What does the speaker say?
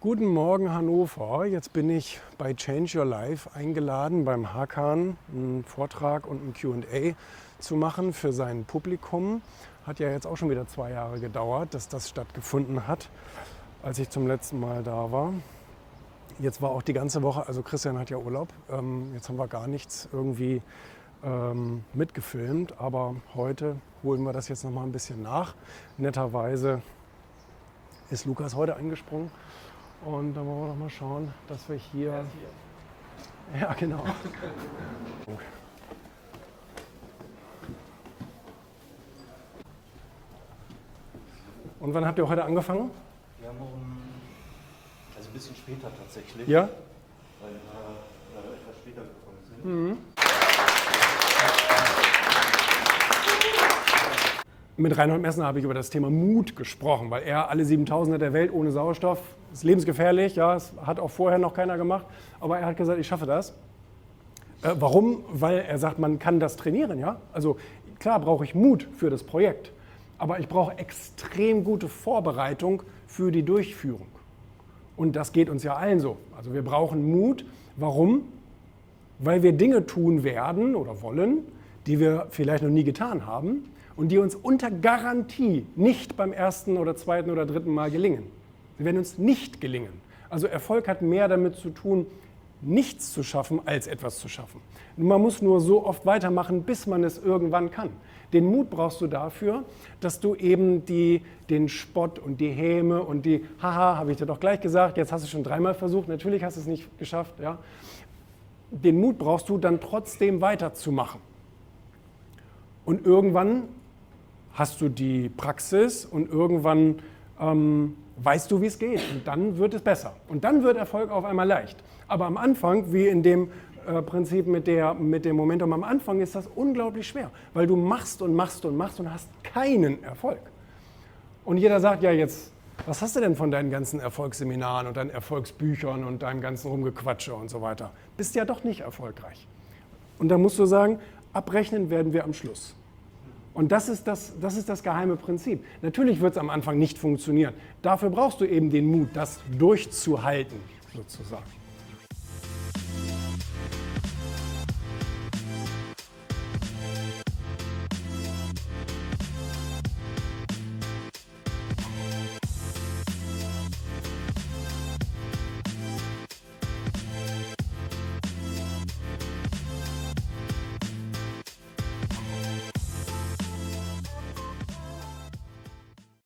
Guten Morgen Hannover. Jetzt bin ich bei Change Your Life eingeladen, beim Hakan einen Vortrag und ein QA zu machen für sein Publikum. Hat ja jetzt auch schon wieder zwei Jahre gedauert, dass das stattgefunden hat, als ich zum letzten Mal da war. Jetzt war auch die ganze Woche, also Christian hat ja Urlaub, ähm, jetzt haben wir gar nichts irgendwie ähm, mitgefilmt, aber heute holen wir das jetzt noch mal ein bisschen nach. Netterweise ist Lukas heute eingesprungen und dann wollen wir doch mal schauen, dass wir hier. Ja, genau. Und wann habt ihr heute angefangen? Wir haben um, also ein bisschen später tatsächlich. Ja? Weil wir, weil wir etwas später gekommen sind. Mit Reinhold Messner habe ich über das Thema Mut gesprochen, weil er alle 7000er der Welt ohne Sauerstoff ist lebensgefährlich, ja, das hat auch vorher noch keiner gemacht, aber er hat gesagt, ich schaffe das. Äh, warum? Weil er sagt, man kann das trainieren, ja? Also klar brauche ich Mut für das Projekt, aber ich brauche extrem gute Vorbereitung für die Durchführung. Und das geht uns ja allen so. Also wir brauchen Mut. Warum? Weil wir Dinge tun werden oder wollen, die wir vielleicht noch nie getan haben und die uns unter Garantie nicht beim ersten oder zweiten oder dritten Mal gelingen. Sie werden uns nicht gelingen. Also Erfolg hat mehr damit zu tun, nichts zu schaffen, als etwas zu schaffen. Man muss nur so oft weitermachen, bis man es irgendwann kann. Den Mut brauchst du dafür, dass du eben die, den Spott und die Häme und die, haha, habe ich dir doch gleich gesagt, jetzt hast du schon dreimal versucht, natürlich hast du es nicht geschafft. Ja. Den Mut brauchst du dann trotzdem weiterzumachen. Und irgendwann hast du die Praxis und irgendwann ähm, weißt du, wie es geht. Und dann wird es besser. Und dann wird Erfolg auf einmal leicht. Aber am Anfang, wie in dem äh, Prinzip mit, der, mit dem Momentum, am Anfang ist das unglaublich schwer, weil du machst und machst und machst und hast keinen Erfolg. Und jeder sagt, ja jetzt, was hast du denn von deinen ganzen Erfolgsseminaren und deinen Erfolgsbüchern und deinem ganzen Rumgequatsche und so weiter? Bist ja doch nicht erfolgreich. Und da musst du sagen, abrechnen werden wir am Schluss. Und das ist das, das ist das geheime Prinzip. Natürlich wird es am Anfang nicht funktionieren. Dafür brauchst du eben den Mut, das durchzuhalten, sozusagen.